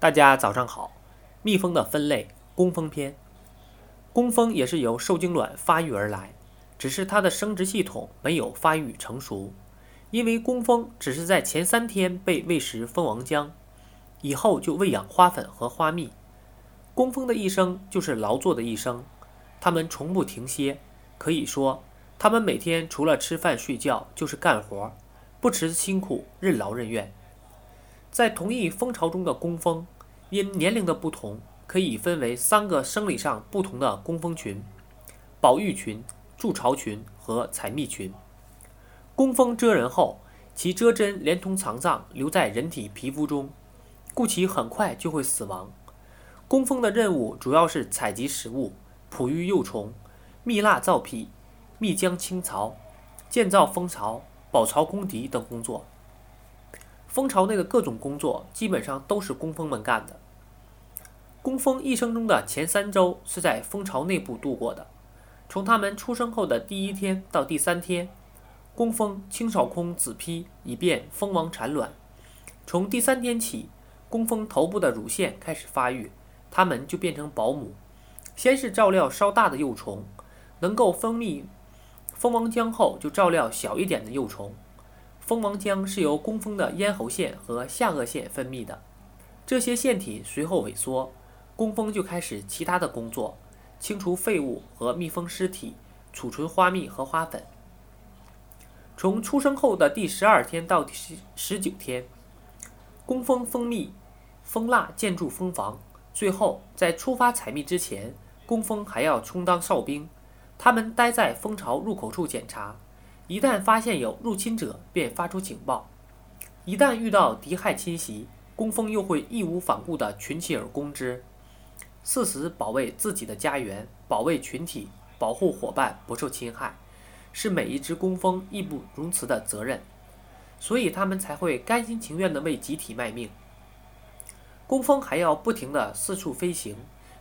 大家早上好。蜜蜂的分类，工蜂篇。工蜂也是由受精卵发育而来，只是它的生殖系统没有发育成熟。因为工蜂只是在前三天被喂食蜂王浆，以后就喂养花粉和花蜜。工蜂的一生就是劳作的一生，它们从不停歇，可以说，它们每天除了吃饭睡觉就是干活，不辞辛苦，任劳任怨。在同一蜂巢中的工蜂，因年龄的不同，可以分为三个生理上不同的工蜂群：保育群、筑巢群和采蜜群。工蜂蛰人后，其蛰针连同肠脏留在人体皮肤中，故其很快就会死亡。工蜂的任务主要是采集食物、哺育幼虫、蜜蜡造坯、蜜浆清槽、建造蜂巢、保巢公敌等工作。蜂巢内的各种工作基本上都是工蜂们干的。工蜂一生中的前三周是在蜂巢内部度过的，从它们出生后的第一天到第三天，工蜂清扫空子坯，以便蜂王产卵。从第三天起，工蜂头部的乳腺开始发育。它们就变成保姆，先是照料稍大的幼虫，能够分泌蜂王浆后，就照料小一点的幼虫。蜂王浆是由工蜂的咽喉腺和下颚腺分泌的，这些腺体随后萎缩，工蜂就开始其他的工作，清除废物和蜜蜂尸体，储存花蜜和花粉。从出生后的第十二天到第十十九天，工蜂蜂蜜、蜂蜡建筑蜂房。最后，在出发采蜜之前，工蜂还要充当哨兵。他们待在蜂巢入口处检查，一旦发现有入侵者，便发出警报。一旦遇到敌害侵袭，工蜂又会义无反顾地群起而攻之，誓死保卫自己的家园，保卫群体，保护伙伴不受侵害，是每一只工蜂义不容辞的责任。所以，他们才会甘心情愿地为集体卖命。工蜂还要不停地四处飞行，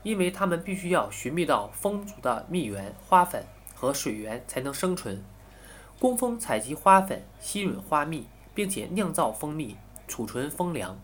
因为它们必须要寻觅到蜂族的蜜源、花粉和水源才能生存。工蜂采集花粉，吸吮花蜜，并且酿造蜂蜜，储存蜂粮。